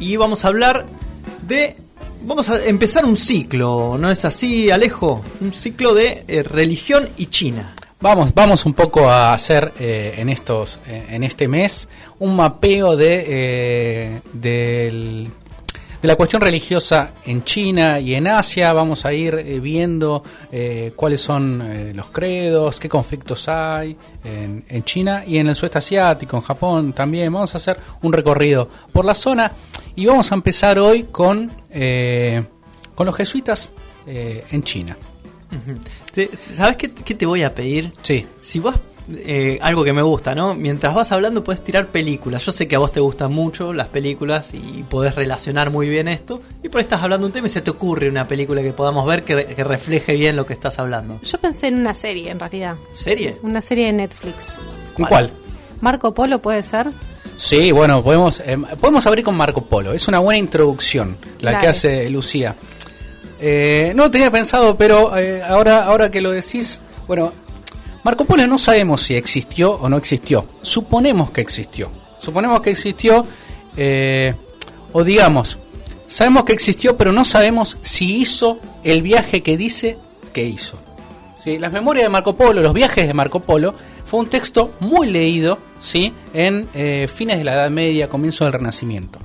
y vamos a hablar de... Vamos a empezar un ciclo, ¿no es así, Alejo? Un ciclo de eh, religión y China. Vamos, vamos un poco a hacer eh, en estos, eh, en este mes un mapeo de, del de la cuestión religiosa en China y en Asia. Vamos a ir eh, viendo eh, cuáles son eh, los credos, qué conflictos hay en, en, China y en el sudeste asiático, en Japón también. Vamos a hacer un recorrido por la zona y vamos a empezar hoy con, con los jesuitas en China. ¿Sabes qué, qué, te voy a pedir? Sí. Si vos eh, algo que me gusta, ¿no? Mientras vas hablando puedes tirar películas. Yo sé que a vos te gustan mucho las películas y podés relacionar muy bien esto. Y por ahí estás hablando un tema y se te ocurre una película que podamos ver que, que refleje bien lo que estás hablando. Yo pensé en una serie, en realidad. ¿Serie? Una serie de Netflix. ¿Con cuál? Marco Polo puede ser. Sí, bueno, podemos, eh, podemos abrir con Marco Polo. Es una buena introducción la Dale. que hace Lucía. Eh, no tenía pensado, pero eh, ahora, ahora que lo decís, bueno, Marco Polo no sabemos si existió o no existió. Suponemos que existió. Suponemos que existió, eh, o digamos, sabemos que existió, pero no sabemos si hizo el viaje que dice que hizo. ¿Sí? Las memorias de Marco Polo, los viajes de Marco Polo, fue un texto muy leído ¿sí? en eh, fines de la Edad Media, comienzo del Renacimiento.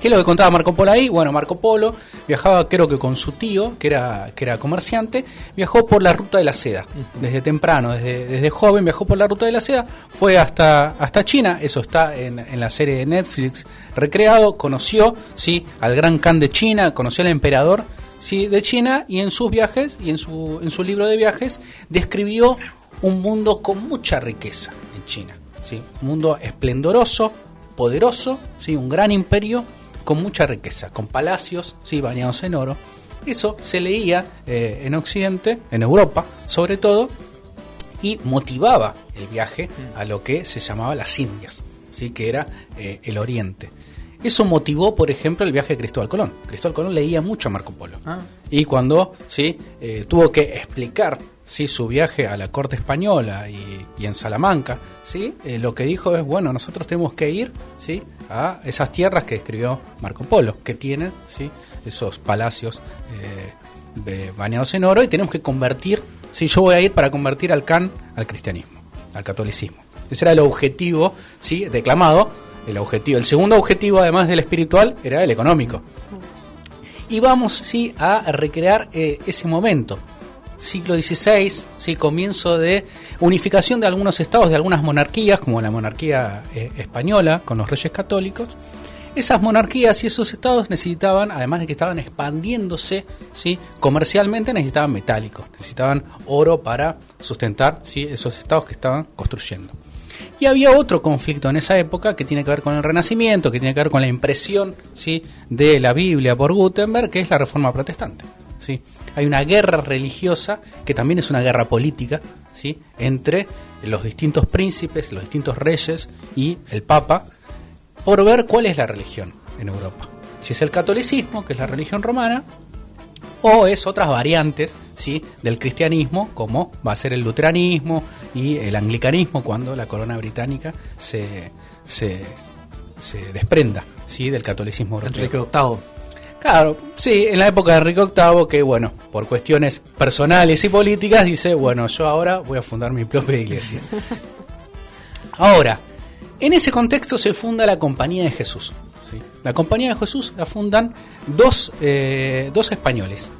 ¿Qué es lo que contaba Marco Polo ahí? Bueno, Marco Polo viajaba creo que con su tío, que era, que era comerciante, viajó por la ruta de la seda, desde temprano, desde, desde joven viajó por la ruta de la seda, fue hasta, hasta China, eso está en, en la serie de Netflix recreado, conoció ¿sí? al gran Khan de China, conoció al emperador ¿sí? de China y en sus viajes y en su, en su libro de viajes describió un mundo con mucha riqueza en China, ¿sí? un mundo esplendoroso, poderoso, ¿sí? un gran imperio con mucha riqueza, con palacios, sí, bañados en oro. Eso se leía eh, en Occidente, en Europa, sobre todo, y motivaba el viaje a lo que se llamaba las Indias, sí, que era eh, el Oriente. Eso motivó, por ejemplo, el viaje de Cristóbal Colón. Cristóbal Colón leía mucho a Marco Polo. Ah. Y cuando sí, eh, tuvo que explicar ¿sí? su viaje a la corte española y, y en Salamanca, ¿sí? Eh, lo que dijo es, bueno, nosotros tenemos que ir ¿sí? a esas tierras que describió Marco Polo, que tienen ¿sí? esos palacios eh, bañados en oro y tenemos que convertir, ¿sí? yo voy a ir para convertir al Can al cristianismo, al catolicismo. Ese era el objetivo ¿sí? declamado, el objetivo. El segundo objetivo, además del espiritual, era el económico. Y vamos sí a recrear eh, ese momento siglo XVI, sí, comienzo de unificación de algunos estados, de algunas monarquías, como la monarquía eh, española, con los reyes católicos. Esas monarquías y esos estados necesitaban, además de que estaban expandiéndose ¿sí? comercialmente, necesitaban metálicos, necesitaban oro para sustentar ¿sí? esos estados que estaban construyendo. Y había otro conflicto en esa época que tiene que ver con el Renacimiento, que tiene que ver con la impresión ¿sí? de la Biblia por Gutenberg, que es la Reforma Protestante. ¿Sí? hay una guerra religiosa que también es una guerra política, ¿sí? entre los distintos príncipes, los distintos reyes y el Papa, por ver cuál es la religión en Europa. Si es el catolicismo, que es la religión romana, o es otras variantes ¿sí? del cristianismo, como va a ser el luteranismo y el anglicanismo, cuando la corona británica se, se, se desprenda ¿sí? del catolicismo europeo. Enrique. Claro, sí, en la época de Enrique VIII, que bueno, por cuestiones personales y políticas, dice, bueno, yo ahora voy a fundar mi propia iglesia. Ahora, en ese contexto se funda la Compañía de Jesús. ¿sí? La Compañía de Jesús la fundan dos, eh, dos españoles,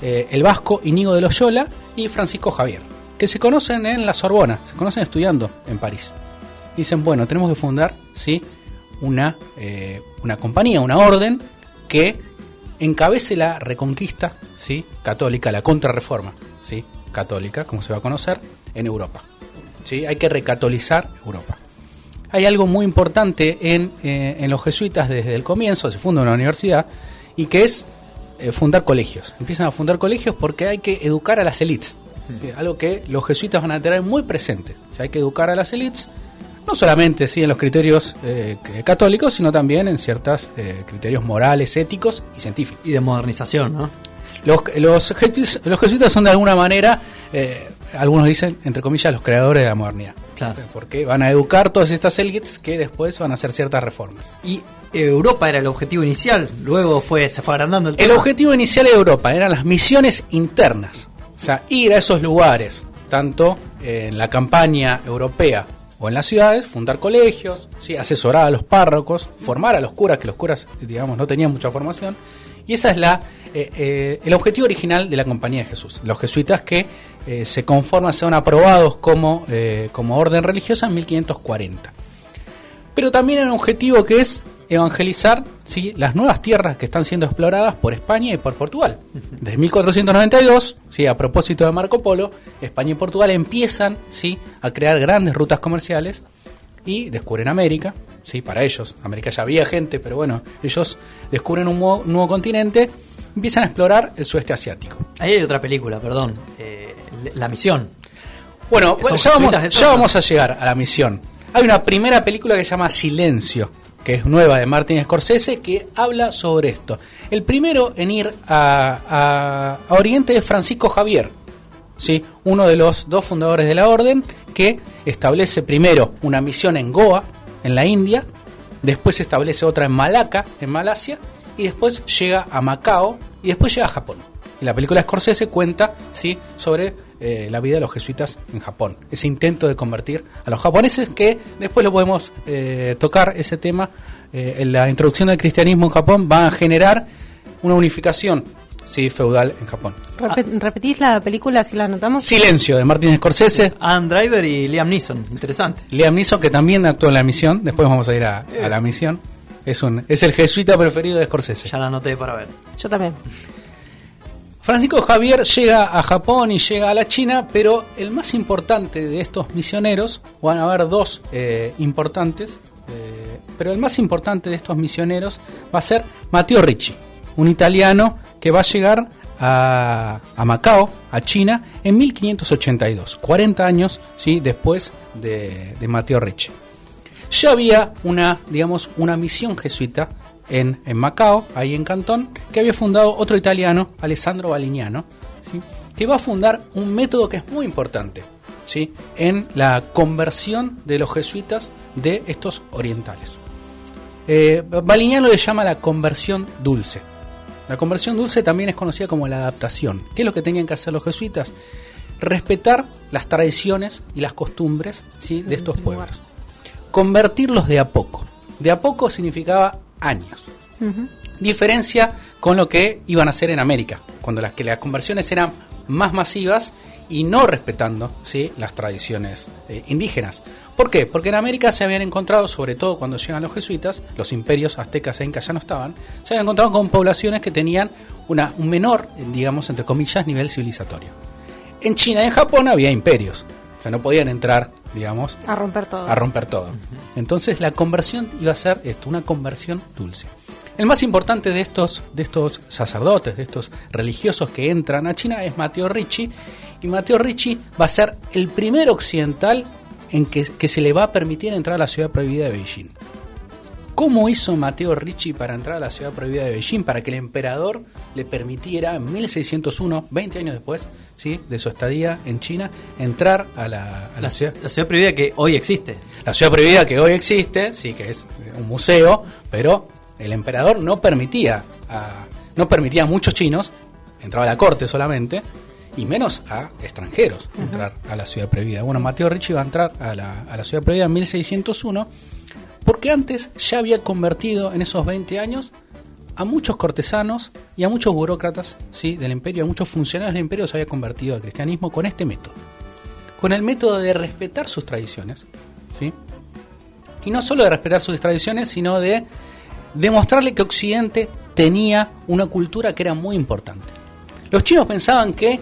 eh, el vasco Inigo de Loyola y Francisco Javier, que se conocen en la Sorbona, se conocen estudiando en París. Dicen, bueno, tenemos que fundar ¿sí? una, eh, una compañía, una orden que encabece la reconquista ¿sí? católica, la contrarreforma ¿sí? católica, como se va a conocer, en Europa. ¿sí? Hay que recatolizar Europa. hay algo muy importante en, eh, en los jesuitas desde el comienzo, se funda una universidad, y que es eh, fundar colegios. Empiezan a fundar colegios porque hay que educar a las élites. ¿sí? Algo que los jesuitas van a tener muy presente. O sea, hay que educar a las élites, no solamente ¿sí? en los criterios eh, católicos, sino también en ciertos criterios morales, éticos y científicos. Y de modernización, ¿no? Los, los, jesuitas, los jesuitas son de alguna manera, eh, algunos dicen, entre comillas, los creadores de la modernidad. Claro. Porque van a educar todas estas élites que después van a hacer ciertas reformas. Y Europa era el objetivo inicial, luego fue se fue agrandando el El tema. objetivo inicial de Europa eran las misiones internas, o sea, ir a esos lugares, tanto en la campaña europea o en las ciudades, fundar colegios, asesorar a los párrocos, formar a los curas, que los curas, digamos, no tenían mucha formación, y esa es la eh, eh, el objetivo original de la Compañía de Jesús. Los jesuitas que eh, se conforman, sean aprobados como, como orden religiosa en 1540 pero también hay un objetivo que es evangelizar ¿sí? las nuevas tierras que están siendo exploradas por España y por Portugal. Desde 1492, ¿sí? a propósito de Marco Polo, España y Portugal empiezan ¿sí? a crear grandes rutas comerciales y descubren América. ¿sí? Para ellos, América ya había gente, pero bueno, ellos descubren un nuevo, nuevo continente, empiezan a explorar el sudeste asiático. Ahí hay otra película, perdón. eh, La Misión. Bueno, ¿Son bueno, ya, vamos, ya vamos a llegar a la misión. Hay una primera película que se llama Silencio, que es nueva de Martin Scorsese, que habla sobre esto. El primero en ir a, Oriente es Francisco Javier, ¿sí? uno de los dos fundadores de la orden, que establece primero una misión en Goa, en la India, después establece otra en Malaca, en Malasia, y después llega a Macao y después llega a Japón. Y la película Scorsese cuenta ¿sí? sobre eh, la vida de los jesuitas en Japón, ese intento de convertir a los japoneses que después lo podemos eh, tocar ese tema eh, en la introducción del cristianismo en Japón va a generar una unificación sí, feudal en Japón. Repe- ¿Repetís la película si la anotamos? Silencio de Martin Scorsese, Adam Driver y Liam Neeson. Interesante. Liam Neeson que también actuó en la misión, después vamos a ir a, a la misión. Es un es el jesuita preferido de Scorsese. Ya la anoté para ver. Yo también. Francisco Javier llega a Japón y llega a la China, pero el más importante de estos misioneros, van a haber dos eh, importantes, eh, pero el más importante de estos misioneros va a ser Matteo Ricci, un italiano que va a llegar a, a Macao, a China, en 1582, 40 años ¿sí? después de, de Matteo Ricci. Ya había una, digamos, una misión jesuita en, en Macao, ahí en Cantón, que había fundado otro italiano, Alessandro Balignano, ¿sí? que va a fundar un método que es muy importante ¿sí? en la conversión de los jesuitas de estos orientales. Eh, Balignano le llama la conversión dulce. La conversión dulce también es conocida como la adaptación. ¿Qué es lo que tenían que hacer los jesuitas? Respetar las tradiciones y las costumbres ¿sí? de estos pueblos convertirlos de a poco. De a poco significaba años. Diferencia con lo que iban a hacer en América, cuando las que las conversiones eran más masivas y no respetando ¿sí? las tradiciones eh, indígenas. ¿Por qué? Porque en América se habían encontrado, sobre todo cuando llegan los jesuitas, los imperios aztecas e incas ya no estaban, se habían encontrado con poblaciones que tenían una, un menor, digamos, entre comillas, nivel civilizatorio. En China y en Japón había imperios, o sea, no podían entrar, digamos, A romper todo. a romper todo. Entonces la conversión iba a ser esto, una conversión dulce. El más importante de estos, de estos sacerdotes, de estos religiosos que entran a China es Matteo Ricci. Y Matteo Ricci va a ser el primer occidental en que, que se le va a permitir entrar a la ciudad prohibida de Beijing. ¿Cómo hizo Matteo Ricci para entrar a la ciudad prohibida de Beijing? Para que el emperador le permitiera en 1601, 20 años después ¿sí? de su estadía en China, entrar a la, a la La, ciudad. la ciudad prohibida que hoy existe. La ciudad prohibida que hoy existe, sí que es un museo, pero el emperador no permitía a, no permitía a muchos chinos, entraba a la corte solamente, y menos a extranjeros entrar a la ciudad prohibida. Bueno, Mateo Ricci va a entrar a la, a la ciudad prohibida en 1601, porque antes ya había convertido en esos 20 años a muchos cortesanos y a muchos burócratas ¿sí? del imperio, a muchos funcionarios del imperio se había convertido al cristianismo con este método. Con el método de respetar sus tradiciones, ¿sí? Y no solo de respetar sus tradiciones, sino de demostrarle que Occidente tenía una cultura que era muy importante. Los chinos pensaban que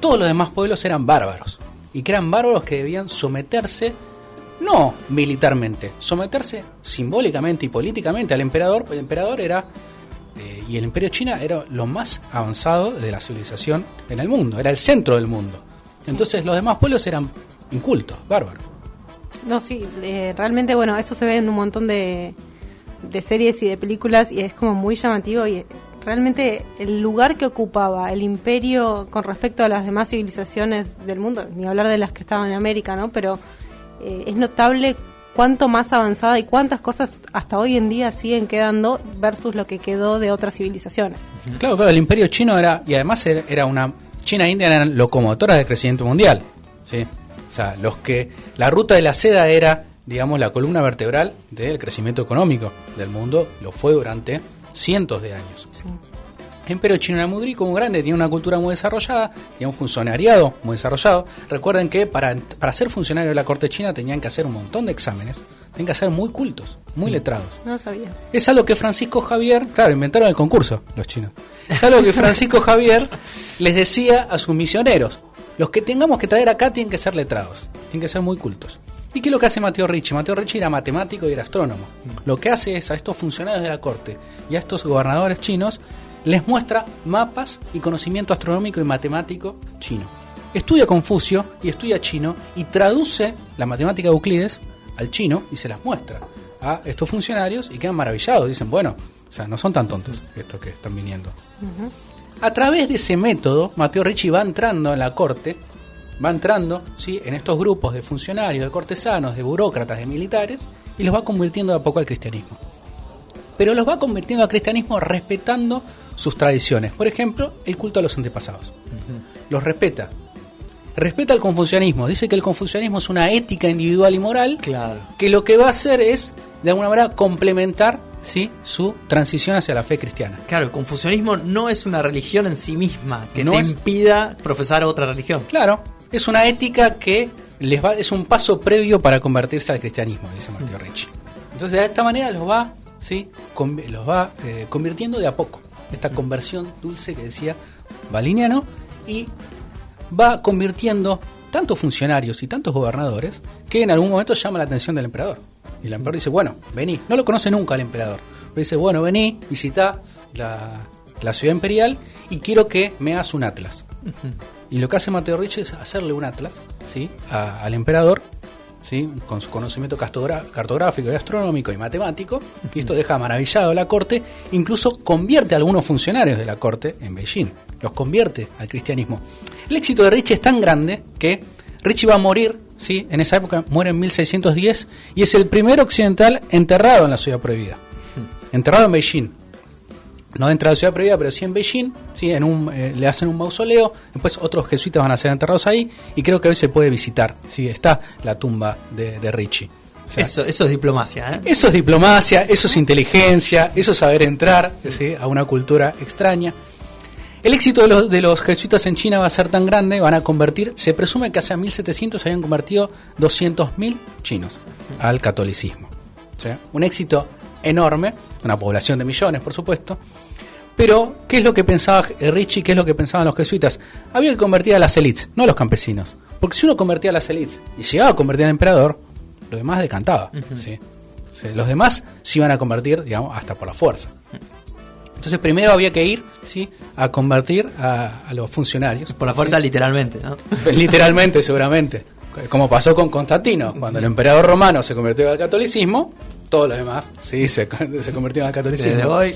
todos los demás pueblos eran bárbaros y que eran bárbaros que debían someterse no militarmente, someterse simbólicamente y políticamente al emperador, el emperador era, eh, y el imperio china era lo más avanzado de la civilización en el mundo, era el centro del mundo. Entonces los demás pueblos eran incultos, bárbaros. No, sí, eh, realmente, bueno, esto se ve en un montón de, de series y de películas y es como muy llamativo y realmente el lugar que ocupaba el imperio con respecto a las demás civilizaciones del mundo, ni hablar de las que estaban en América, ¿no? Pero eh, es notable cuánto más avanzada y cuántas cosas hasta hoy en día siguen quedando versus lo que quedó de otras civilizaciones. Claro, claro, el imperio chino era, y además era una, China e India eran locomotoras de crecimiento mundial, ¿sí? O sea, los que, la ruta de la seda era, digamos, la columna vertebral del crecimiento económico del mundo, lo fue durante cientos de años. El imperio chino era muy rico, muy grande, tenía una cultura muy desarrollada, tenía un funcionariado muy desarrollado. Recuerden que para, para ser funcionario de la corte china tenían que hacer un montón de exámenes, tenían que ser muy cultos, muy letrados. No sabía. Es algo que Francisco Javier, claro, inventaron el concurso los chinos. Es algo que Francisco Javier les decía a sus misioneros, los que tengamos que traer acá tienen que ser letrados, tienen que ser muy cultos. ¿Y qué es lo que hace Mateo Ricci? Mateo Ricci era matemático y era astrónomo. Lo que hace es a estos funcionarios de la corte y a estos gobernadores chinos les muestra mapas y conocimiento astronómico y matemático chino. Estudia Confucio y estudia chino y traduce la matemática de Euclides al chino y se las muestra a estos funcionarios y quedan maravillados. Dicen, bueno, o sea, no son tan tontos estos que están viniendo. A través de ese método, Mateo Ricci va entrando en la corte, va entrando ¿sí? en estos grupos de funcionarios, de cortesanos, de burócratas, de militares, y los va convirtiendo de a poco al cristianismo. Pero los va convirtiendo al cristianismo respetando sus tradiciones. Por ejemplo, el culto a los antepasados. Los respeta. Respeta el confucianismo. Dice que el confucianismo es una ética individual y moral Claro. que lo que va a hacer es, de alguna manera, complementar ¿sí? su transición hacia la fe cristiana. Claro, el confucianismo no es una religión en sí misma que No te es- impida profesar otra religión. Claro, es una ética que les va, es un paso previo para convertirse al cristianismo, dice Mateo Ricci. Entonces de esta manera los va, sí, Con- los va eh, convirtiendo de a poco. Esta conversión dulce que decía Valiniano y va convirtiendo tantos funcionarios y tantos gobernadores que en algún momento llama la atención del emperador. Y el emperador dice, bueno, vení. No lo conoce nunca el emperador. Pero dice, bueno, vení, visita la, la ciudad imperial y quiero que me hagas un atlas. Y lo que hace Mateo Ricci es hacerle un atlas ¿sí? a- al emperador, ¿sí? con su conocimiento cartográfico y astronómico y matemático, y esto deja maravillado a la corte, incluso convierte a algunos funcionarios de la corte en Beijing, los convierte al cristianismo. El éxito de Ricci es tan grande que Ricci va a morir, ¿sí? en esa época muere en 1610, y es el primer occidental enterrado en la ciudad prohibida, enterrado en Beijing no dentro de la ciudad prohibida, pero sí en Beijing, sí, en un, eh, le hacen un mausoleo, después otros jesuitas van a ser enterrados ahí, y creo que hoy se puede visitar, sí, está la tumba de, de. O sea, Eso, eso es diplomacia, ¿eh? eso es diplomacia, eso es inteligencia, eso es saber entrar ¿sí? a una cultura extraña. El éxito de los, de los jesuitas en China va a ser tan grande, van a convertir, se presume que hacia 1700 se habían convertido 200.000 chinos al catolicismo. Un éxito enorme, una población de millones, por supuesto. Pero, ¿qué es lo que pensaba eh, Ricci? ¿Qué es lo que pensaban los jesuitas? Había que convertir a las élites, no a los campesinos. Porque si uno convertía a las élites y llegaba a convertir al emperador, lo demás decantaba. ¿sí? O sea, los demás se iban a convertir, digamos, hasta por la fuerza. Entonces primero había que ir ¿sí? a convertir a, a los funcionarios. Por la fuerza, literalmente, ¿no? Literalmente, seguramente. Como pasó con Constantino, cuando el emperador romano se convirtió al catolicismo, todos los demás sí se, se convirtieron al catolicismo. Desde hoy.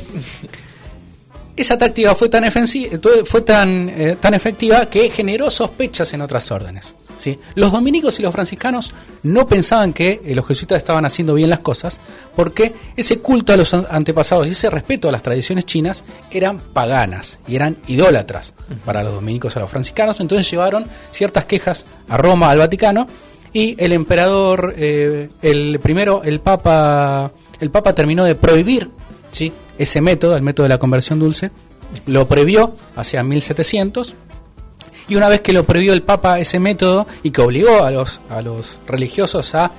Esa táctica fue tan, fue tan, eh, tan efectiva que generó sospechas en otras órdenes. ¿sí? Los dominicos y los franciscanos no pensaban que eh, los jesuitas estaban haciendo bien las cosas porque ese culto a los an- antepasados y ese respeto a las tradiciones chinas eran paganas y eran idólatras para los dominicos y los franciscanos. Entonces llevaron ciertas quejas a Roma, al Vaticano, y el emperador, eh, el primero, el papa, el papa terminó de prohibir ¿sí? ese método, el método de la conversión dulce, lo prohibió hacia 1700 y una vez que lo prohibió el Papa ese método y que obligó a los, a los religiosos a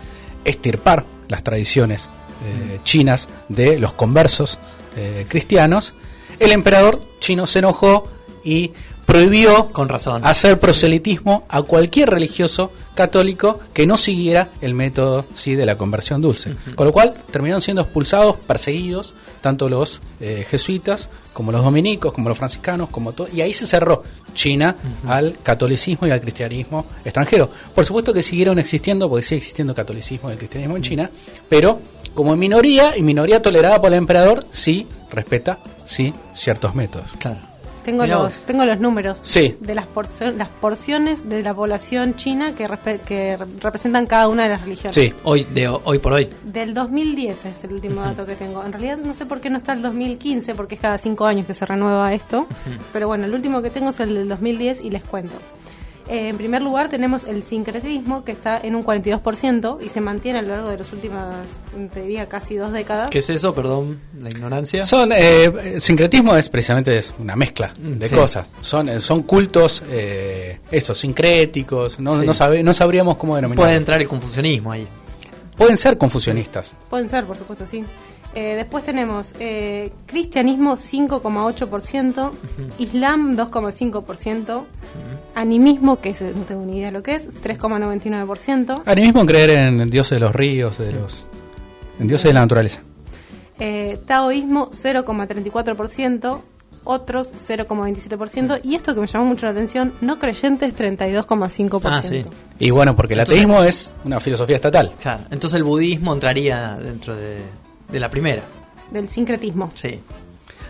estirpar las tradiciones eh, chinas de los conversos eh, cristianos, el emperador chino se enojó y prohibió Con razón. hacer proselitismo a cualquier religioso católico que no siguiera el método sí de la conversión dulce. Con lo cual terminaron siendo expulsados, perseguidos, tanto los eh, jesuitas como los dominicos, como los franciscanos, como todo. Y ahí se cerró China al catolicismo y al cristianismo extranjero. Por supuesto que siguieron existiendo, porque sigue existiendo catolicismo y el cristianismo en China, pero como minoría y minoría tolerada por el emperador, sí respeta sí ciertos métodos. Claro. Tengo Mirá los, vos. tengo los números Sí. de las, porcio- las porciones de la población china que, representan cada una de las religiones. Sí. Hoy, de hoy por hoy. Del 2010 es el último dato que tengo. En realidad no sé por qué no está el 2015, porque es cada cinco años que se renueva esto. Pero bueno, el último que tengo es el del 2010 y les cuento. Eh, en primer lugar tenemos el sincretismo, que está en un 42% y se mantiene a lo largo de las últimas, te diría, casi dos décadas. ¿Qué es eso? Perdón, la ignorancia. Son eh, eh, sincretismo es precisamente es una mezcla Mm, de sí. cosas. Son eh, son cultos eh, eso sincréticos. No, Sí. no, sabe- no sabríamos cómo denominar. Puede entrar el confusionismo ahí. Pueden ser confusionistas. Pueden ser, por supuesto, sí. Eh, después tenemos eh, cristianismo 5,8%, islam 2,5%, animismo, que es- no tengo ni idea lo que es, 3,99%, Animismo creer en dioses de los ríos, de los en dioses de la naturaleza. eh, taoísmo 0,34%, otros 0,27%, y esto que me llamó mucho la atención, no creyentes 32,5%. Ah, sí. Y bueno, porque el Entonces- ateísmo es una filosofía estatal. Claro. Entonces el budismo entraría dentro de, de la primera. Del sincretismo. Sí.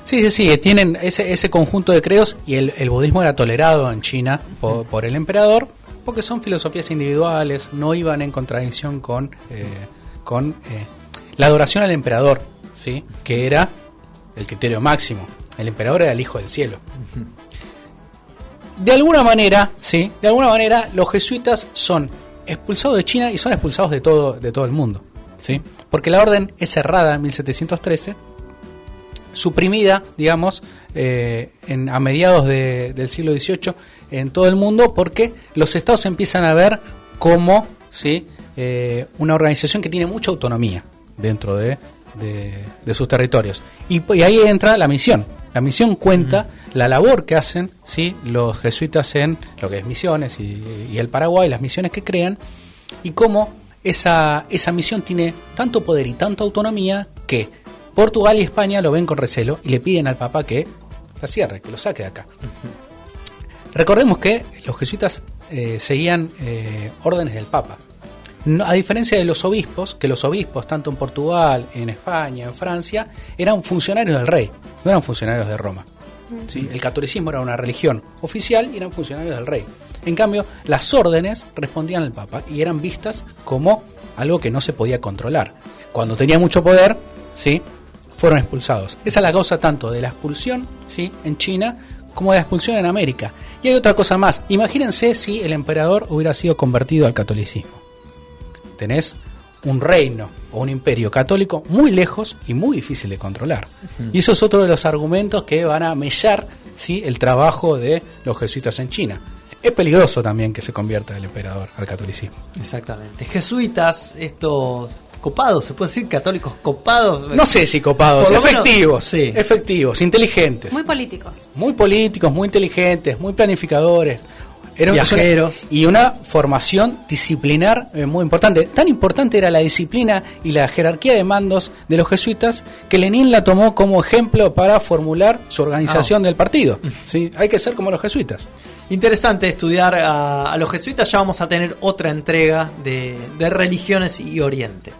Sí, sí, sí, tienen ese, ese conjunto de credos y el, el budismo era tolerado en China por, por el emperador porque son filosofías individuales, no iban en contradicción con, eh, con eh, la adoración al emperador, ¿sí? que era el criterio máximo. El emperador era el hijo del cielo. De alguna manera, sí, de alguna manera los jesuitas son expulsados de China y son expulsados de todo, de todo el mundo, ¿sí? Porque la orden es cerrada en 1713 suprimida, digamos, eh, en, a mediados de- del siglo XVIII en todo el mundo porque los estados empiezan a ver como ¿sí? Eh, una organización que tiene mucha autonomía dentro de, de- de sus territorios. Y, y ahí entra la misión. La misión cuenta la labor que hacen ¿sí? los jesuitas en lo que es misiones y, y el Paraguay, las misiones que crean, y cómo esa, esa misión tiene tanto poder y tanta autonomía que Portugal y España lo ven con recelo y le piden al Papa que la cierre, que lo saque de acá. Recordemos que los jesuitas eh, seguían eh, órdenes del Papa. No- a diferencia de los obispos, que los obispos, tanto en Portugal, en España, en Francia, eran funcionarios del rey, no eran funcionarios de Roma. ¿sí? El catolicismo era una religión oficial y eran funcionarios del rey. En cambio, las órdenes respondían al Papa y eran vistas como algo que no se podía controlar. Cuando tenía mucho poder, ¿sí? Fueron expulsados. Esa es la causa tanto de la expulsión ¿sí? en China como de la expulsión en América. Y hay otra cosa más. Imagínense si el emperador hubiera sido convertido al catolicismo. Tenés un reino o un imperio católico muy lejos y muy difícil de controlar. Y eso es otro de los argumentos que van a mellar ¿sí? el trabajo de los jesuitas en China. Es peligroso también que se convierta el emperador al catolicismo. Exactamente. Jesuitas, estos copados, se puede decir católicos copados. No sé si copados, Por lo menos, efectivos, sí. efectivos, inteligentes. Muy políticos. muy políticos, muy inteligentes, muy planificadores. Era una- Viajeros. y una formación disciplinar eh, muy importante. Tan importante era la disciplina y la jerarquía de mandos de los jesuitas que Lenin la tomó como ejemplo para formular su organización del partido. ¿sí? Hay que ser como los jesuitas. Interesante estudiar a, a los jesuitas. Ya vamos a tener otra entrega de, de religiones y Oriente.